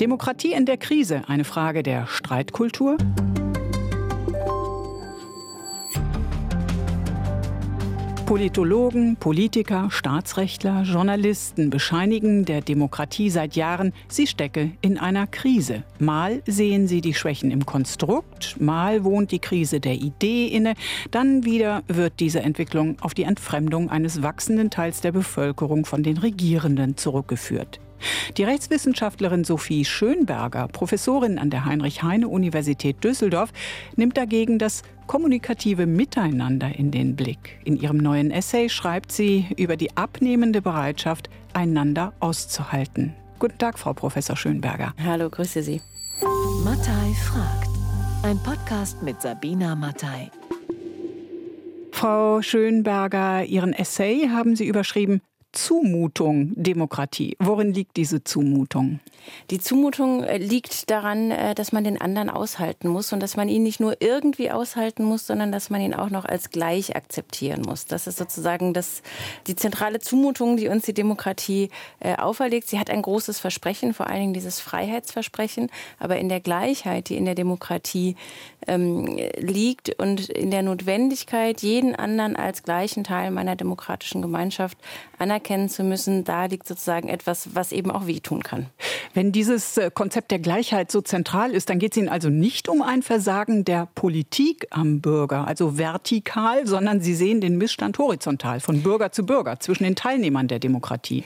Demokratie in der Krise, eine Frage der Streitkultur? Politologen, Politiker, Staatsrechtler, Journalisten bescheinigen der Demokratie seit Jahren, sie stecke in einer Krise. Mal sehen sie die Schwächen im Konstrukt, mal wohnt die Krise der Idee inne, dann wieder wird diese Entwicklung auf die Entfremdung eines wachsenden Teils der Bevölkerung von den Regierenden zurückgeführt. Die Rechtswissenschaftlerin Sophie Schönberger, Professorin an der Heinrich-Heine-Universität Düsseldorf, nimmt dagegen das kommunikative Miteinander in den Blick. In ihrem neuen Essay schreibt sie über die abnehmende Bereitschaft, einander auszuhalten. Guten Tag, Frau Professor Schönberger. Hallo, grüße Sie. Mattei fragt. Ein Podcast mit Sabina Mattei. Frau Schönberger, Ihren Essay haben Sie überschrieben Zumutung Demokratie. Worin liegt diese Zumutung? Die Zumutung äh, liegt daran, äh, dass man den anderen aushalten muss und dass man ihn nicht nur irgendwie aushalten muss, sondern dass man ihn auch noch als gleich akzeptieren muss. Das ist sozusagen das, die zentrale Zumutung, die uns die Demokratie äh, auferlegt. Sie hat ein großes Versprechen, vor allen Dingen dieses Freiheitsversprechen, aber in der Gleichheit, die in der Demokratie ähm, liegt und in der Notwendigkeit, jeden anderen als gleichen Teil meiner demokratischen Gemeinschaft anerkennen zu müssen, da liegt sozusagen etwas, was eben auch wehtun kann. Wenn dieses äh, Konzept der Gleichheit so zentral ist, dann geht es Ihnen also nicht um ein Versagen der Politik am Bürger, also vertikal, sondern Sie sehen den Missstand horizontal, von Bürger zu Bürger, zwischen den Teilnehmern der Demokratie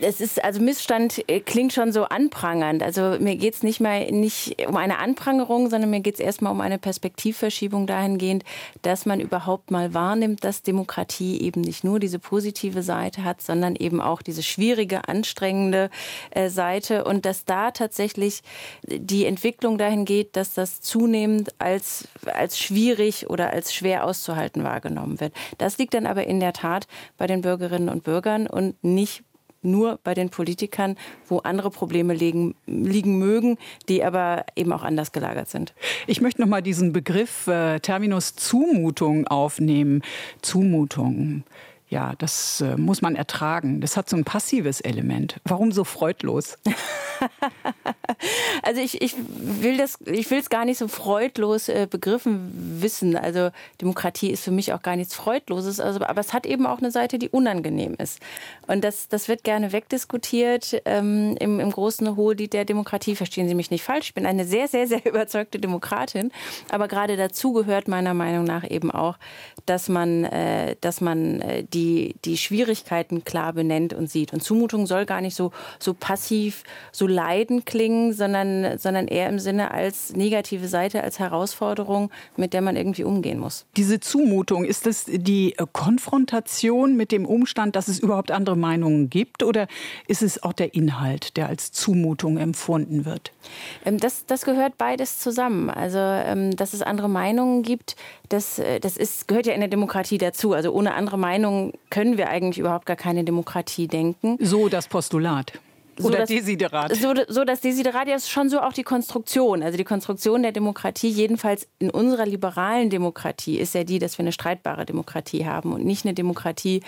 es ist, also Missstand äh, klingt schon so anprangernd. Also mir geht es nicht mal nicht um eine Anprangerung, sondern mir geht es erstmal um eine Perspektivverschiebung dahingehend, dass man überhaupt mal wahrnimmt, dass Demokratie eben nicht nur diese positive Seite hat, sondern eben auch diese schwierige, anstrengende äh, Seite und dass da tatsächlich die Entwicklung dahin geht, dass das zunehmend als, als schwierig oder als schwer auszuhalten wahrgenommen wird. Das liegt dann aber in der Tat bei den Bürgerinnen und Bürgern und nicht nur bei den Politikern, wo andere Probleme liegen, liegen mögen, die aber eben auch anders gelagert sind. Ich möchte noch mal diesen Begriff äh, Terminus Zumutung aufnehmen. Zumutung. Ja, das äh, muss man ertragen. Das hat so ein passives Element. Warum so freudlos? also ich, ich will das, ich will es gar nicht so freudlos äh, begriffen wissen. Also Demokratie ist für mich auch gar nichts Freudloses, also, aber es hat eben auch eine Seite, die unangenehm ist. Und das, das wird gerne wegdiskutiert ähm, im, im großen Hohlied der Demokratie. Verstehen Sie mich nicht falsch. Ich bin eine sehr, sehr, sehr überzeugte Demokratin. Aber gerade dazu gehört meiner Meinung nach eben auch, dass man, äh, dass man äh, die die, die Schwierigkeiten klar benennt und sieht. Und Zumutung soll gar nicht so, so passiv, so leidend klingen, sondern, sondern eher im Sinne als negative Seite, als Herausforderung, mit der man irgendwie umgehen muss. Diese Zumutung, ist das die Konfrontation mit dem Umstand, dass es überhaupt andere Meinungen gibt? Oder ist es auch der Inhalt, der als Zumutung empfunden wird? Ähm, das, das gehört beides zusammen. Also, ähm, dass es andere Meinungen gibt, das, äh, das ist, gehört ja in der Demokratie dazu. Also ohne andere Meinungen können wir eigentlich überhaupt gar keine Demokratie denken. So das Postulat. So Oder das, Desiderat. So, so das Desiderat ist schon so auch die Konstruktion. Also die Konstruktion der Demokratie, jedenfalls in unserer liberalen Demokratie, ist ja die, dass wir eine streitbare Demokratie haben und nicht eine Demokratie,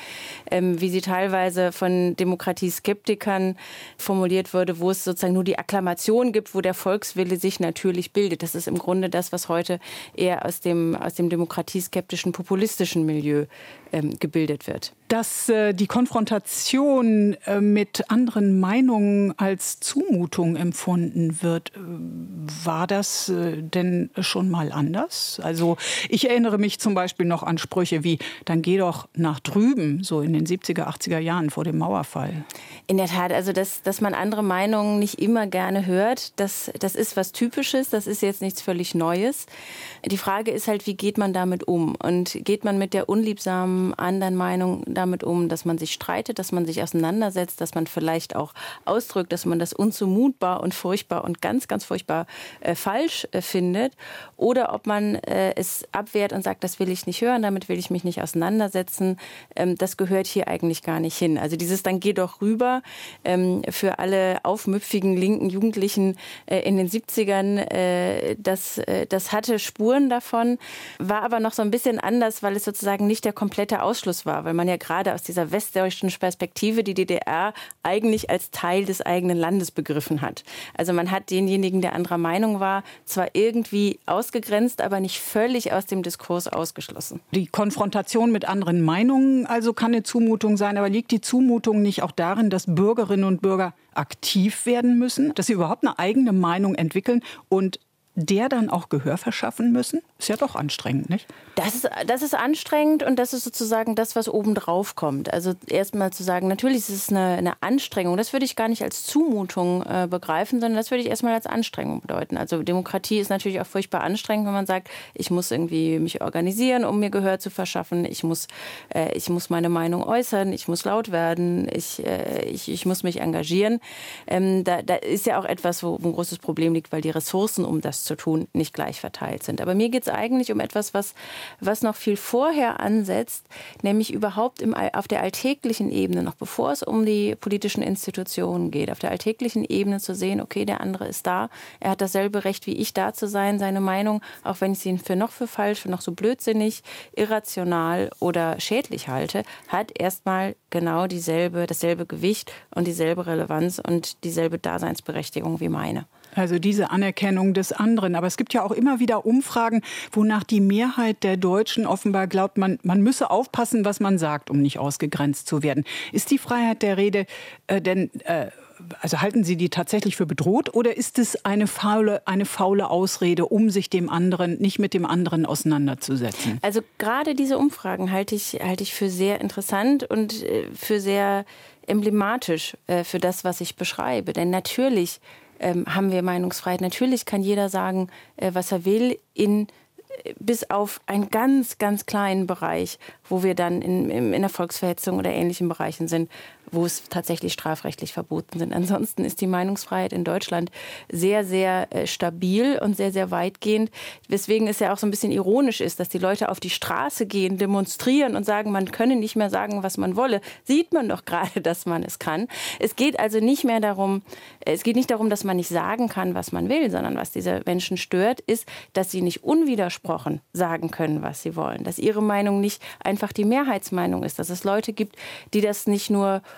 ähm, wie sie teilweise von Demokratieskeptikern formuliert wurde, wo es sozusagen nur die Akklamation gibt, wo der Volkswille sich natürlich bildet. Das ist im Grunde das, was heute eher aus dem, aus dem demokratieskeptischen, populistischen Milieu ähm, gebildet wird dass äh, die Konfrontation äh, mit anderen Meinungen als Zumutung empfunden wird. Äh, war das äh, denn schon mal anders? Also ich erinnere mich zum Beispiel noch an Sprüche wie, dann geh doch nach drüben, so in den 70er, 80er Jahren vor dem Mauerfall. In der Tat, also dass, dass man andere Meinungen nicht immer gerne hört, das, das ist was Typisches, das ist jetzt nichts völlig Neues. Die Frage ist halt, wie geht man damit um? Und geht man mit der unliebsamen anderen Meinung damit um, dass man sich streitet, dass man sich auseinandersetzt, dass man vielleicht auch ausdrückt, dass man das unzumutbar und furchtbar und ganz, ganz furchtbar äh, falsch äh, findet. Oder ob man äh, es abwehrt und sagt, das will ich nicht hören, damit will ich mich nicht auseinandersetzen. Ähm, das gehört hier eigentlich gar nicht hin. Also dieses dann geh doch rüber ähm, für alle aufmüpfigen linken Jugendlichen äh, in den 70ern, äh, das, äh, das hatte Spuren davon, war aber noch so ein bisschen anders, weil es sozusagen nicht der komplette Ausschluss war, weil man ja gerade aus dieser westdeutschen Perspektive die DDR eigentlich als Teil des eigenen Landes begriffen hat. Also man hat denjenigen, der anderer Meinung war, zwar irgendwie ausgegrenzt, aber nicht völlig aus dem Diskurs ausgeschlossen. Die Konfrontation mit anderen Meinungen also kann eine Zumutung sein, aber liegt die Zumutung nicht auch darin, dass Bürgerinnen und Bürger aktiv werden müssen, dass sie überhaupt eine eigene Meinung entwickeln und der dann auch Gehör verschaffen müssen? Ist ja doch anstrengend, nicht? Das ist, das ist anstrengend und das ist sozusagen das, was obendrauf kommt. Also erstmal zu sagen, natürlich ist es eine, eine Anstrengung. Das würde ich gar nicht als Zumutung äh, begreifen, sondern das würde ich erstmal als Anstrengung bedeuten. Also Demokratie ist natürlich auch furchtbar anstrengend, wenn man sagt, ich muss irgendwie mich organisieren, um mir Gehör zu verschaffen. Ich muss, äh, ich muss meine Meinung äußern, ich muss laut werden, ich, äh, ich, ich muss mich engagieren. Ähm, da, da ist ja auch etwas, wo, ein großes Problem liegt, weil die Ressourcen, um das zu tun, nicht gleich verteilt sind. Aber mir geht es eigentlich um etwas, was, was noch viel vorher ansetzt, nämlich überhaupt im, auf der alltäglichen Ebene, noch bevor es um die politischen Institutionen geht, auf der alltäglichen Ebene zu sehen, okay, der andere ist da, er hat dasselbe Recht wie ich da zu sein, seine Meinung, auch wenn ich sie für noch für falsch, für noch so blödsinnig, irrational oder schädlich halte, hat erstmal genau dieselbe, dasselbe Gewicht und dieselbe Relevanz und dieselbe Daseinsberechtigung wie meine. Also diese Anerkennung des anderen. Aber es gibt ja auch immer wieder Umfragen, wonach die Mehrheit der Deutschen offenbar glaubt, man, man müsse aufpassen, was man sagt, um nicht ausgegrenzt zu werden. Ist die Freiheit der Rede äh, denn äh, also halten Sie die tatsächlich für bedroht oder ist es eine faule, eine faule Ausrede, um sich dem anderen, nicht mit dem anderen auseinanderzusetzen? Also gerade diese Umfragen halte ich, halte ich für sehr interessant und äh, für sehr emblematisch äh, für das, was ich beschreibe. Denn natürlich ähm, haben wir Meinungsfreiheit. Natürlich kann jeder sagen, äh, was er will, in äh, bis auf einen ganz, ganz kleinen Bereich, wo wir dann in, in der Volksverhetzung oder ähnlichen Bereichen sind, wo es tatsächlich strafrechtlich verboten sind. Ansonsten ist die Meinungsfreiheit in Deutschland sehr, sehr äh, stabil und sehr, sehr weitgehend. Weswegen es ja auch so ein bisschen ironisch ist, dass die Leute auf die Straße gehen, demonstrieren und sagen, man könne nicht mehr sagen, was man wolle. Sieht man doch gerade, dass man es kann. Es geht also nicht mehr darum, es geht nicht darum, dass man nicht sagen kann, was man will, sondern was diese Menschen stört, ist, dass sie nicht unwidersprochen sagen können, was sie wollen. Dass ihre Meinung nicht einfach die Mehrheitsmeinung ist. Dass es Leute gibt, die das nicht nur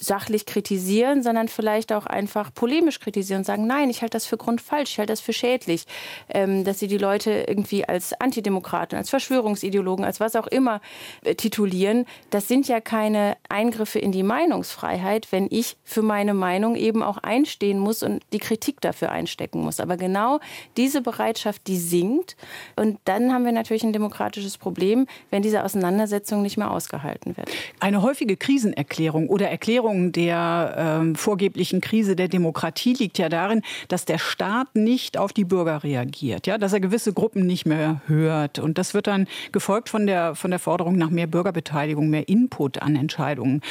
sachlich kritisieren, sondern vielleicht auch einfach polemisch kritisieren und sagen, nein, ich halte das für grundfalsch, ich halte das für schädlich, ähm, dass sie die Leute irgendwie als Antidemokraten, als Verschwörungsideologen, als was auch immer äh, titulieren. Das sind ja keine Eingriffe in die Meinungsfreiheit, wenn ich für meine Meinung eben auch einstehen muss und die Kritik dafür einstecken muss. Aber genau diese Bereitschaft, die sinkt. Und dann haben wir natürlich ein demokratisches Problem, wenn diese Auseinandersetzung nicht mehr ausgehalten wird. Eine häufige Krisenerklärung oder Erklärung Erklärung der äh, vorgeblichen Krise der Demokratie liegt ja darin, dass der Staat nicht auf die Bürger reagiert, ja, dass er gewisse Gruppen nicht mehr hört. Und das wird dann gefolgt von der, von der Forderung nach mehr Bürgerbeteiligung, mehr Input an Entscheidungen.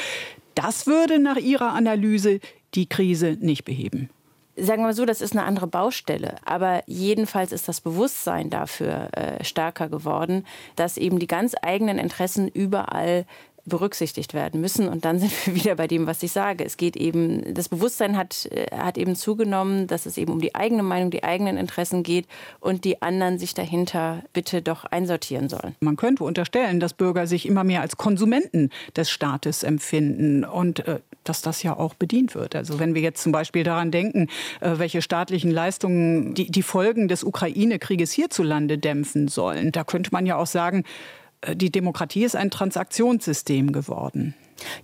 Das würde nach Ihrer Analyse die Krise nicht beheben sagen wir mal so, das ist eine andere Baustelle. Aber jedenfalls ist das Bewusstsein dafür äh, stärker geworden, dass eben die ganz eigenen Interessen überall berücksichtigt werden müssen. Und dann sind wir wieder bei dem, was ich sage. Es geht eben, das Bewusstsein hat, äh, hat eben zugenommen, dass es eben um die eigene Meinung, die eigenen Interessen geht und die anderen sich dahinter bitte doch einsortieren sollen. Man könnte unterstellen, dass Bürger sich immer mehr als Konsumenten des Staates empfinden und äh, dass das ja auch bedient wird. Also wenn wir jetzt zum Beispiel daran denken, äh, welche staatlichen Leistungen die, die Folgen des Ukraine-Krieges hierzulande dämpfen sollen, da könnte man ja auch sagen, die Demokratie ist ein Transaktionssystem geworden.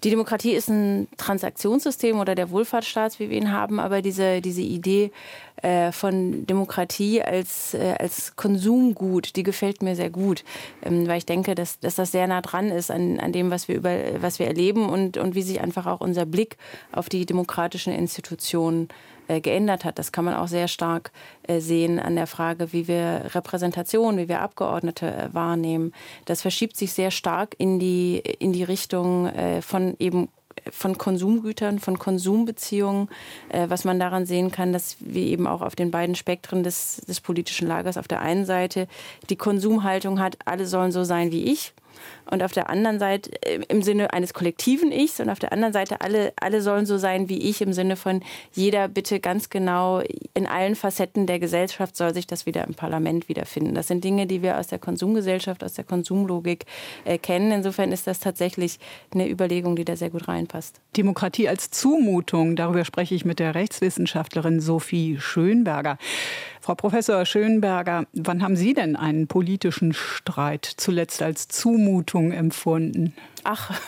Die Demokratie ist ein Transaktionssystem oder der Wohlfahrtsstaat, wie wir ihn haben, aber diese, diese Idee äh, von Demokratie als, äh, als Konsumgut, die gefällt mir sehr gut, ähm, weil ich denke, dass, dass das sehr nah dran ist an, an dem, was wir, über, was wir erleben und, und wie sich einfach auch unser Blick auf die demokratischen Institutionen äh, geändert hat. Das kann man auch sehr stark äh, sehen an der Frage, wie wir Repräsentation, wie wir Abgeordnete äh, wahrnehmen. Das verschiebt sich sehr stark in die, in die Richtung von eben von Konsumgütern, von Konsumbeziehungen, was man daran sehen kann, dass wir eben auch auf den beiden Spektren des, des politischen Lagers auf der einen Seite die Konsumhaltung hat, alle sollen so sein wie ich und auf der anderen Seite äh, im Sinne eines kollektiven Ichs und auf der anderen Seite alle, alle sollen so sein wie ich im Sinne von jeder bitte ganz genau in allen Facetten der Gesellschaft soll sich das wieder im Parlament wiederfinden. Das sind Dinge, die wir aus der Konsumgesellschaft, aus der Konsumlogik äh, kennen. Insofern ist das tatsächlich eine Überlegung, die da sehr gut reinpasst. Demokratie als Zumutung, darüber spreche ich mit der Rechtswissenschaftlerin Sophie Schönberger. Frau Professor Schönberger, wann haben Sie denn einen politischen Streit zuletzt als Zumutung empfunden? Ach,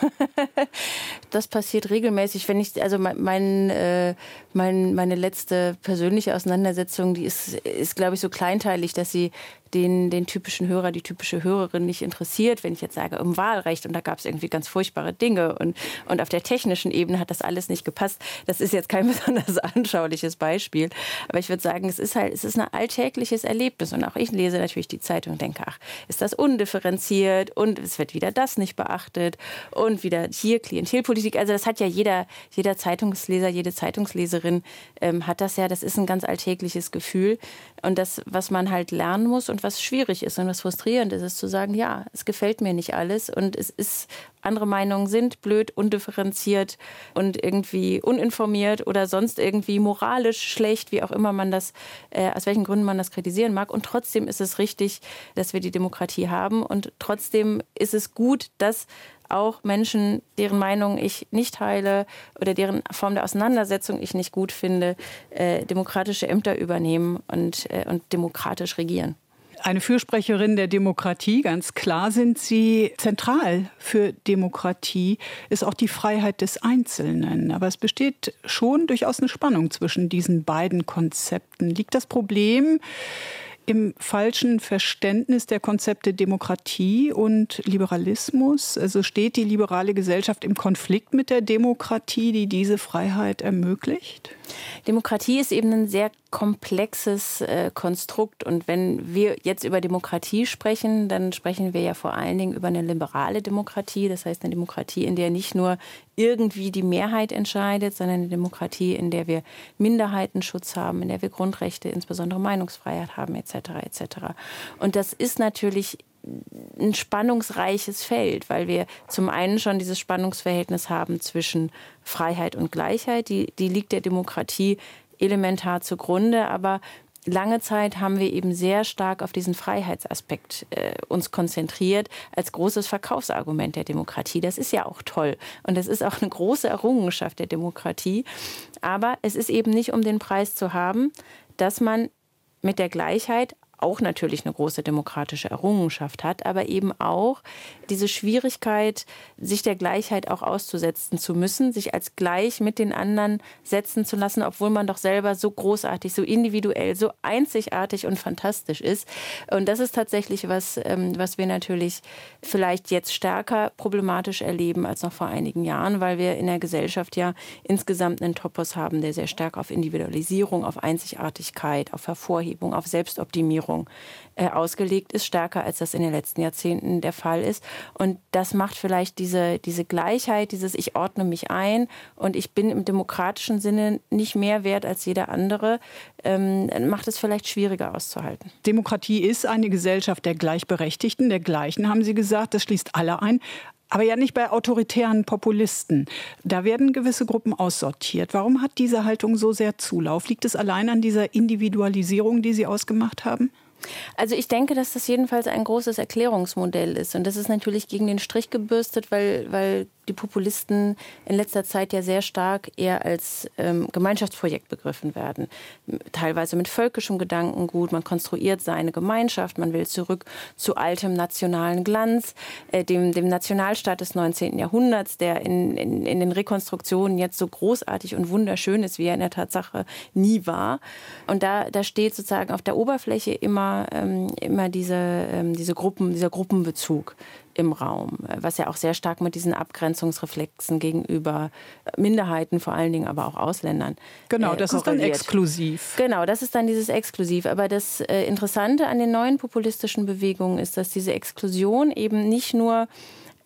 das passiert regelmäßig. Wenn ich, also mein, mein, äh, mein, meine letzte persönliche Auseinandersetzung, die ist, ist glaube ich, so kleinteilig, dass sie den, den typischen Hörer, die typische Hörerin nicht interessiert, wenn ich jetzt sage, um Wahlrecht. Und da gab es irgendwie ganz furchtbare Dinge. Und, und auf der technischen Ebene hat das alles nicht gepasst. Das ist jetzt kein besonders anschauliches Beispiel, aber ich würde sagen, es ist halt, es ist ein alltägliches Erlebnis. Und auch ich lese natürlich die Zeitung und denke, ach, ist das undifferenziert? Und es wird wieder das nicht beachtet und wieder hier Klientelpolitik. Also das hat ja jeder, jeder Zeitungsleser, jede Zeitungsleserin ähm, hat das ja, das ist ein ganz alltägliches Gefühl und das, was man halt lernen muss und was schwierig ist und was frustrierend ist, ist zu sagen, ja, es gefällt mir nicht alles und es ist, andere Meinungen sind blöd, undifferenziert und irgendwie uninformiert oder sonst irgendwie moralisch schlecht, wie auch immer man das, äh, aus welchen Gründen man das kritisieren mag. Und trotzdem ist es richtig, dass wir die Demokratie haben und trotzdem ist es gut, dass auch Menschen, deren Meinung ich nicht teile oder deren Form der Auseinandersetzung ich nicht gut finde, äh, demokratische Ämter übernehmen und, äh, und demokratisch regieren. Eine Fürsprecherin der Demokratie, ganz klar sind Sie. Zentral für Demokratie ist auch die Freiheit des Einzelnen. Aber es besteht schon durchaus eine Spannung zwischen diesen beiden Konzepten. Liegt das Problem im falschen Verständnis der Konzepte Demokratie und Liberalismus? Also steht die liberale Gesellschaft im Konflikt mit der Demokratie, die diese Freiheit ermöglicht? Demokratie ist eben ein sehr komplexes äh, Konstrukt. Und wenn wir jetzt über Demokratie sprechen, dann sprechen wir ja vor allen Dingen über eine liberale Demokratie. Das heißt eine Demokratie, in der nicht nur irgendwie die Mehrheit entscheidet, sondern eine Demokratie, in der wir Minderheitenschutz haben, in der wir Grundrechte, insbesondere Meinungsfreiheit haben, etc. etc. Und das ist natürlich ein spannungsreiches Feld, weil wir zum einen schon dieses Spannungsverhältnis haben zwischen Freiheit und Gleichheit. Die, die liegt der Demokratie elementar zugrunde, aber lange Zeit haben wir eben sehr stark auf diesen Freiheitsaspekt äh, uns konzentriert als großes Verkaufsargument der Demokratie. Das ist ja auch toll und das ist auch eine große Errungenschaft der Demokratie. Aber es ist eben nicht um den Preis zu haben, dass man mit der Gleichheit auch natürlich eine große demokratische Errungenschaft hat, aber eben auch diese Schwierigkeit, sich der Gleichheit auch auszusetzen zu müssen, sich als gleich mit den anderen setzen zu lassen, obwohl man doch selber so großartig, so individuell, so einzigartig und fantastisch ist. Und das ist tatsächlich was, ähm, was wir natürlich vielleicht jetzt stärker problematisch erleben als noch vor einigen Jahren, weil wir in der Gesellschaft ja insgesamt einen Topos haben, der sehr stark auf Individualisierung, auf Einzigartigkeit, auf Hervorhebung, auf Selbstoptimierung Ernährung äh, ausgelegt ist, stärker als das in den letzten Jahrzehnten der Fall ist. Und das macht vielleicht diese, diese Gleichheit, dieses Ich ordne mich ein und ich bin im demokratischen Sinne nicht mehr wert als jeder andere, ähm, macht es vielleicht schwieriger auszuhalten. Demokratie ist eine Gesellschaft der Gleichberechtigten, der Gleichen, haben Sie gesagt. Das schließt alle ein. Aber ja nicht bei autoritären Populisten. Da werden gewisse Gruppen aussortiert. Warum hat diese Haltung so sehr Zulauf? Liegt es allein an dieser Individualisierung, die Sie ausgemacht haben? Also ich denke, dass das jedenfalls ein großes Erklärungsmodell ist. Und das ist natürlich gegen den Strich gebürstet, weil, weil die Populisten in letzter Zeit ja sehr stark eher als ähm, Gemeinschaftsprojekt begriffen werden. Teilweise mit völkischem Gedankengut. Man konstruiert seine Gemeinschaft. Man will zurück zu altem nationalen Glanz, äh, dem, dem Nationalstaat des 19. Jahrhunderts, der in, in, in den Rekonstruktionen jetzt so großartig und wunderschön ist, wie er in der Tatsache nie war. Und da, da steht sozusagen auf der Oberfläche immer, ähm, immer diese, ähm, diese Gruppen, dieser Gruppenbezug im Raum, was ja auch sehr stark mit diesen Abgrenzungsreflexen gegenüber Minderheiten, vor allen Dingen aber auch Ausländern. Genau, äh, das ist dann exklusiv. Genau, das ist dann dieses Exklusiv. Aber das äh, Interessante an den neuen populistischen Bewegungen ist, dass diese Exklusion eben nicht nur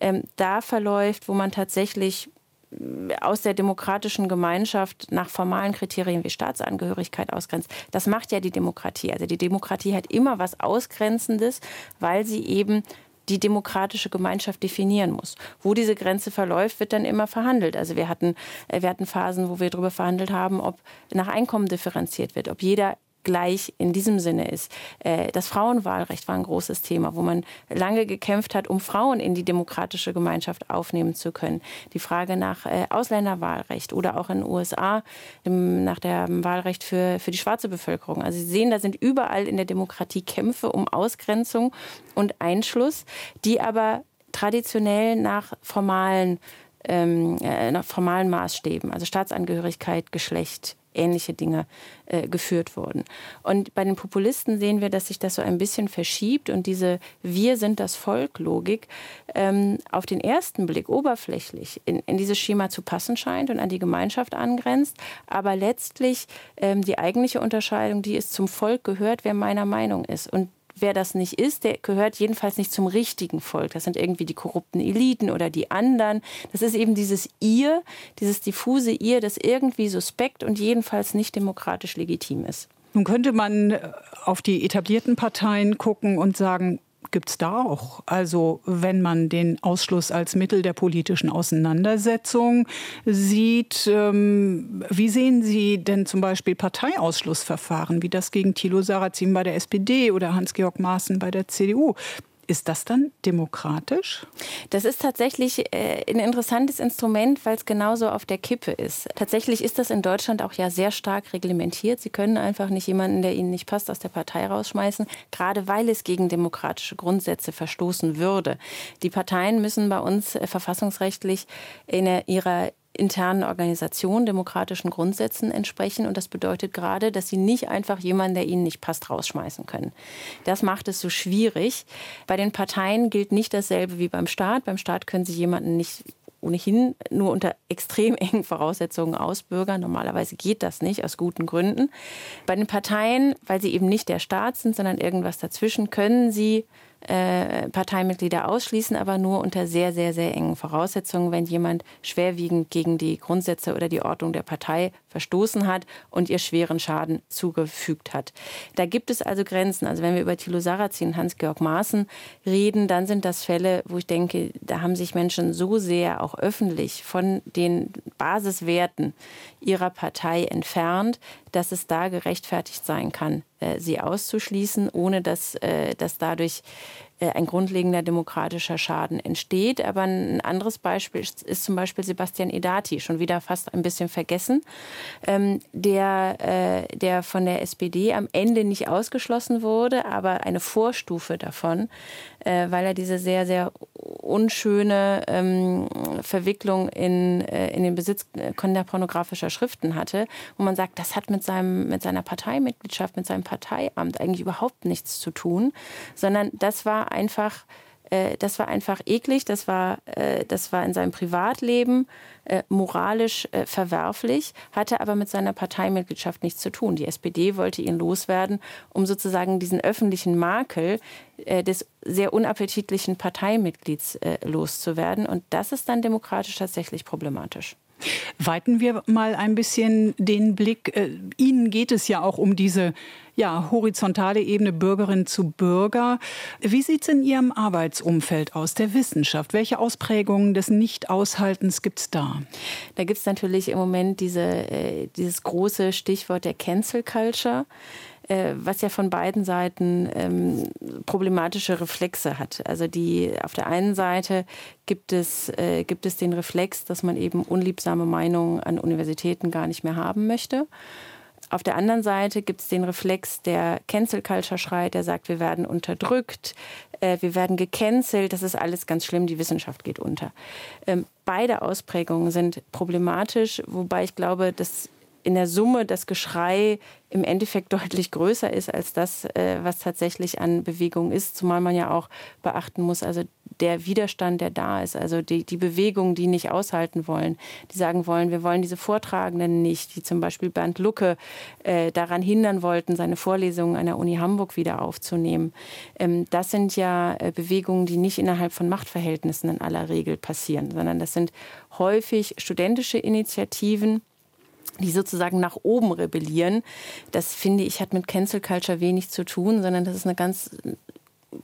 ähm, da verläuft, wo man tatsächlich äh, aus der demokratischen Gemeinschaft nach formalen Kriterien wie Staatsangehörigkeit ausgrenzt. Das macht ja die Demokratie. Also die Demokratie hat immer was Ausgrenzendes, weil sie eben die demokratische Gemeinschaft definieren muss. Wo diese Grenze verläuft, wird dann immer verhandelt. Also wir hatten, äh, wir hatten Phasen, wo wir darüber verhandelt haben, ob nach Einkommen differenziert wird, ob jeder gleich in diesem Sinne ist. Äh, das Frauenwahlrecht war ein großes Thema, wo man lange gekämpft hat, um Frauen in die demokratische Gemeinschaft aufnehmen zu können. Die Frage nach äh, Ausländerwahlrecht oder auch in den USA nach dem Wahlrecht für, für die schwarze Bevölkerung. Also Sie sehen, da sind überall in der Demokratie Kämpfe um Ausgrenzung und Einschluss, die aber traditionell nach formalen ähm, äh, nach formalen Maßstäben, also Staatsangehörigkeit, Geschlecht, ähnliche Dinge äh, geführt wurden. Und bei den Populisten sehen wir, dass sich das so ein bisschen verschiebt und diese Wir sind das Volk-Logik ähm, auf den ersten Blick oberflächlich in, in, dieses Schema zu passen scheint und an die Gemeinschaft angrenzt, aber letztlich ähm, die eigentliche Unterscheidung, die es zum Volk gehört, wer meiner Meinung ist. Und wer das nicht ist, der gehört jedenfalls nicht zum richtigen Volk. Das sind irgendwie die korrupten Eliten oder die anderen. Das ist eben dieses Ihr, dieses diffuse Ihr, das irgendwie suspekt und jedenfalls nicht demokratisch legitim ist. Nun könnte man auf die etablierten Parteien gucken und sagen, gibt es da auch. Also wenn man den Ausschluss als Mittel der politischen Auseinandersetzung sieht, ähm, wie sehen Sie denn zum Beispiel Parteiausschlussverfahren, wie das gegen Thilo Sarrazin bei der SPD oder Hans-Georg Maaßen bei der CDU? Ist das dann demokratisch? Das ist tatsächlich äh, ein interessantes Instrument, weil es genauso auf der Kippe ist. Tatsächlich ist das in Deutschland auch ja sehr stark reglementiert. Sie können einfach nicht jemanden, der Ihnen nicht passt, aus der Partei rausschmeißen, gerade weil es gegen demokratische Grundsätze verstoßen würde. Die Parteien müssen bei uns äh, verfassungsrechtlich in ihrer internen Organisation demokratischen Grundsätzen entsprechen. Und das bedeutet gerade, dass sie nicht einfach jemanden, der ihnen nicht passt, rausschmeißen können. Das macht es so schwierig. Bei den Parteien gilt nicht dasselbe wie beim Staat. Beim Staat können sie jemanden nicht ohnehin nur unter extrem engen Voraussetzungen ausbürgern. Normalerweise geht das nicht, aus guten Gründen. Bei den Parteien, weil sie eben nicht der Staat sind, sondern irgendwas dazwischen, können sie äh, Parteimitglieder ausschließen, aber nur unter sehr, sehr, sehr engen Voraussetzungen, wenn jemand schwerwiegend gegen die Grundsätze oder die Ordnung der Partei verstoßen hat und ihr schweren Schaden zugefügt hat. Da gibt es also Grenzen. Also wenn wir über Thilo Sarrazin und Hans-Georg Maaßen reden, dann sind das Fälle, wo ich denke, da haben sich Menschen so sehr auch öffentlich von den Basiswerten ihrer Partei entfernt, dass es da gerechtfertigt sein kann, äh, sie auszuschließen, ohne dass, äh, dass dadurch ein grundlegender demokratischer Schaden entsteht. Aber ein anderes Beispiel ist, zum Beispiel Sebastian Edati, schon wieder fast ein bisschen vergessen, ähm, der, äh, der von der SPD am Ende nicht ausgeschlossen wurde, aber eine Vorstufe davon, äh, weil er diese sehr, sehr unschöne ähm, Verwicklung in, äh, in den Besitz kinderpornografischer Schriften hatte, wo man sagt, das hat mit, seinem, mit seiner Parteimitgliedschaft, mit seinem Parteiamt eigentlich überhaupt nichts zu tun, sondern das war einfach, äh, das war einfach eklig, das war, äh, das war in seinem Privatleben äh, moralisch äh, verwerflich, hatte aber mit seiner Parteimitgliedschaft nichts zu tun. Die SPD wollte ihn loswerden, um sozusagen diesen öffentlichen Makel äh, des sehr unappetitlichen Parteimitglieds äh, loszuwerden. Und das ist dann demokratisch tatsächlich problematisch. Weiten wir mal ein bisschen den Blick. Äh, Ihnen geht es ja auch um diese ja, horizontale Ebene Bürgerin zu Bürger. Wie sieht es in Ihrem Arbeitsumfeld aus, der Wissenschaft? Welche Ausprägungen des Nichtaushaltens gibt es da? Da gibt es natürlich im Moment diese, äh, dieses große Stichwort der Cancel Culture äh, was ja von beiden Seiten ähm, problematische Reflexe hat. Also die auf der einen Seite gibt es, äh, gibt es den Reflex, dass man eben unliebsame Meinungen an Universitäten gar nicht mehr haben möchte. Auf der anderen Seite gibt es den Reflex, der Cancel Culture schreit, der sagt, wir werden unterdrückt, äh, wir werden gecancelt, das ist alles ganz schlimm, die Wissenschaft geht unter. Ähm, beide Ausprägungen sind problematisch, wobei ich glaube, dass in der Summe das Geschrei im Endeffekt deutlich größer ist als das, äh, was tatsächlich an Bewegung ist. Zumal man ja auch beachten muss, also der Widerstand, der da ist, also die, die Bewegungen, die nicht aushalten wollen, die sagen wollen, wir wollen diese Vortragenden nicht, die zum Beispiel Bernd Lucke äh, daran hindern wollten, seine Vorlesungen an der Uni Hamburg wieder aufzunehmen. Ähm, das sind ja äh, Bewegungen, die nicht innerhalb von Machtverhältnissen in aller Regel passieren, sondern das sind häufig studentische Initiativen, die sozusagen nach oben rebellieren. Das finde ich hat mit Cancel Culture wenig zu tun, sondern das ist eine ganz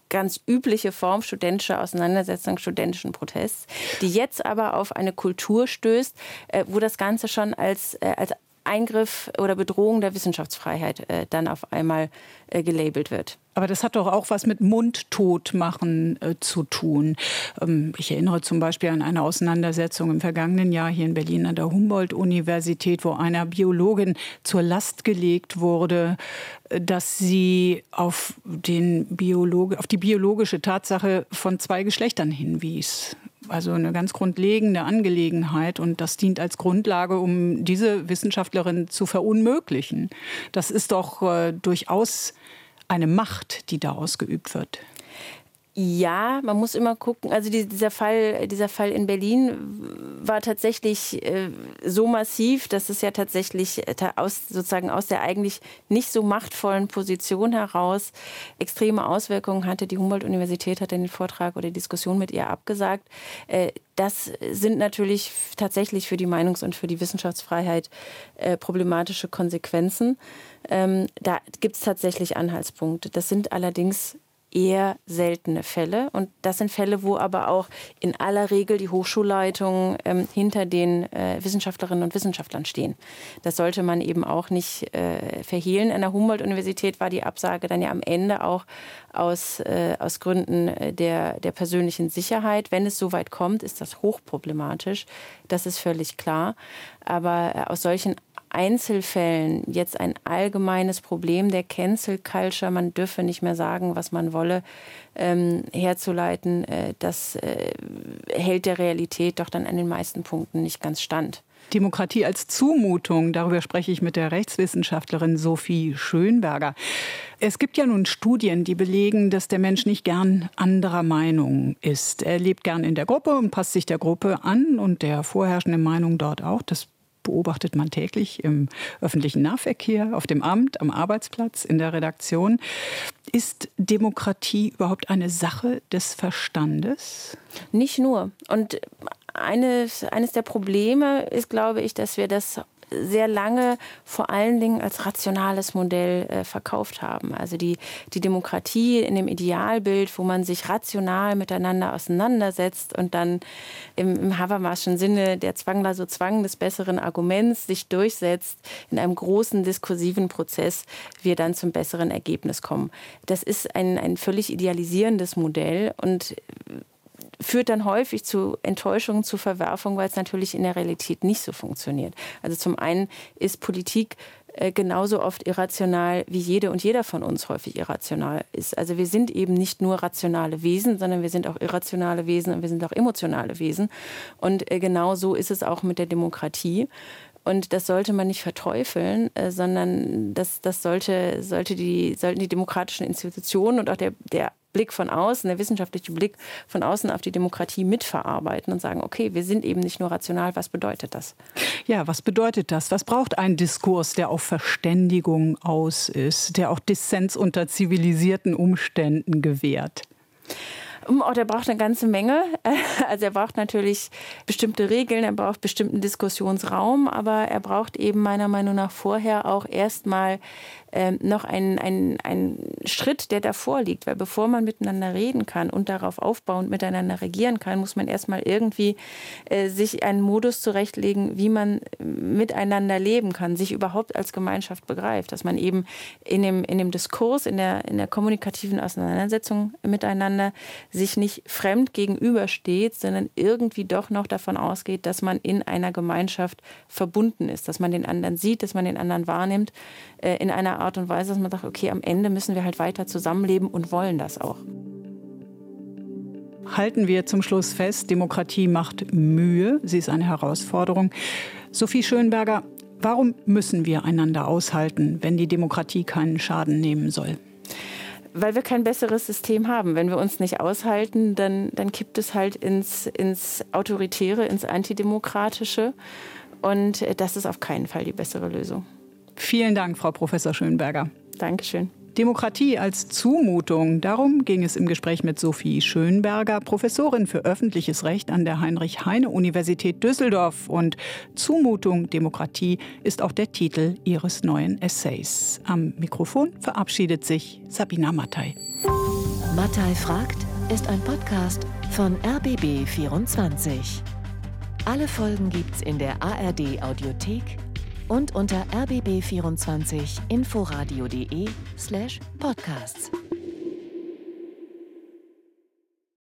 ganz übliche Form studentischer Auseinandersetzung, studentischen Protests, die jetzt aber auf eine Kultur stößt, äh, wo das Ganze schon als, äh, als Eingriff oder Bedrohung der Wissenschaftsfreiheit äh, dann auf einmal äh, gelabelt wird. Aber das hat doch auch was mit Mundtotmachen äh, zu tun. Ähm, ich erinnere zum Beispiel an eine Auseinandersetzung im vergangenen Jahr hier in Berlin an der Humboldt-Universität, wo einer Biologin zur Last gelegt wurde, äh, dass sie auf, den Biologe, auf die biologische Tatsache von zwei Geschlechtern hinwies. Also eine ganz grundlegende Angelegenheit und das dient als Grundlage, um diese Wissenschaftlerin zu verunmöglichen. Das ist doch äh, durchaus eine Macht, die da ausgeübt wird. Ja, man muss immer gucken. Also dieser Fall, dieser Fall in Berlin war tatsächlich äh, so massiv, dass es ja tatsächlich äh, aus, sozusagen aus der eigentlich nicht so machtvollen Position heraus extreme Auswirkungen hatte. Die Humboldt-Universität hat den Vortrag oder die Diskussion mit ihr abgesagt. Äh, das sind natürlich tatsächlich für die Meinungs- und für die Wissenschaftsfreiheit problematische Konsequenzen. Ähm, da gibt es tatsächlich Anhaltspunkte. Das sind allerdings eher seltene Fälle. Und das sind Fälle, wo aber auch in aller Regel die Hochschulleitungen ähm, hinter den äh, Wissenschaftlerinnen und Wissenschaftlern stehen. Das sollte man eben auch nicht äh, verhehlen. An der Humboldt-Universität war die Absage dann ja am Ende auch aus, äh, aus Gründen äh, der, der persönlichen Sicherheit. Wenn es so weit kommt, ist das hochproblematisch. Das ist völlig klar. Aber äh, aus solchen Einzelfällen jetzt ein allgemeines Problem der Cancel Culture, man dürfe nicht mehr sagen, was man wolle, ähm, herzuleiten, äh, das äh, hält der Realität doch dann an den meisten Punkten nicht ganz stand. Demokratie als Zumutung, darüber spreche ich mit der Rechtswissenschaftlerin Sophie Schönberger. Es gibt ja nun Studien, die belegen, dass der Mensch nicht gern anderer Meinung ist. Er lebt gern in der Gruppe und passt sich der Gruppe an und der vorherrschenden Meinung dort auch. Das beobachtet man täglich im öffentlichen Nahverkehr, auf dem Amt, am Arbeitsplatz, in der Redaktion. Ist Demokratie überhaupt eine Sache des Verstandes? Nicht nur. Und eines, eines der Probleme ist, glaube ich, dass wir das sehr lange vor allen Dingen als rationales Modell äh, verkauft haben. Also die, die Demokratie in dem Idealbild, wo man sich rational miteinander auseinandersetzt und dann im, im Habermaschen Sinne der Zwangler so Zwang des besseren Arguments sich durchsetzt, in einem großen diskursiven Prozess wir dann zum besseren Ergebnis kommen. Das ist ein, ein völlig idealisierendes Modell und führt dann häufig zu Enttäuschungen, zu Verwerfungen, weil es natürlich in der Realität nicht so funktioniert. Also zum einen ist Politik äh, genauso oft irrational, wie jede und jeder von uns häufig irrational ist. Also wir sind eben nicht nur rationale Wesen, sondern wir sind auch irrationale Wesen und wir sind auch emotionale Wesen. Und äh, genau so ist es auch mit der Demokratie. Und das sollte man nicht verteufeln, äh, sondern das, das sollte, sollte die, sollten die demokratischen Institutionen und auch der, der Blick von außen, der wissenschaftliche Blick von außen auf die Demokratie mitverarbeiten und sagen, okay, wir sind eben nicht nur rational, was bedeutet das? Ja, was bedeutet das? Was braucht ein Diskurs, der auf Verständigung aus ist, der auch Dissens unter zivilisierten Umständen gewährt? Oh, der braucht eine ganze Menge. Also er braucht natürlich bestimmte Regeln, er braucht bestimmten Diskussionsraum, aber er braucht eben meiner Meinung nach vorher auch erstmal ähm, noch ein, ein, ein Schritt, der davor liegt. Weil bevor man miteinander reden kann und darauf aufbauend miteinander regieren kann, muss man erstmal irgendwie äh, sich einen Modus zurechtlegen, wie man miteinander leben kann, sich überhaupt als Gemeinschaft begreift. Dass man eben in dem, in dem Diskurs, in der, in der kommunikativen Auseinandersetzung miteinander sich nicht fremd gegenübersteht, sondern irgendwie doch noch davon ausgeht, dass man in einer Gemeinschaft verbunden ist, dass man den anderen sieht, dass man den anderen wahrnimmt, äh, in einer Art und Weise, dass man sagt, okay, am Ende müssen wir halt weiter zusammenleben und wollen das auch. Halten wir zum Schluss fest, Demokratie macht Mühe, sie ist eine Herausforderung. Sophie Schönberger, warum müssen wir einander aushalten, wenn die Demokratie keinen Schaden nehmen soll? weil wir kein besseres System haben. Wenn wir uns nicht aushalten, dann, dann kippt es halt ins, ins Autoritäre, ins Antidemokratische. Und das ist auf keinen Fall die bessere Lösung. Vielen Dank, Frau Professor Schönberger. Dankeschön. Demokratie als Zumutung. Darum ging es im Gespräch mit Sophie Schönberger, Professorin für öffentliches Recht an der Heinrich-Heine-Universität Düsseldorf. Und Zumutung Demokratie ist auch der Titel ihres neuen Essays. Am Mikrofon verabschiedet sich Sabina Mattei. Mattei fragt ist ein Podcast von RBB24. Alle Folgen gibt's in der ARD Audiothek und unter rbb24inforadio.de slash podcasts.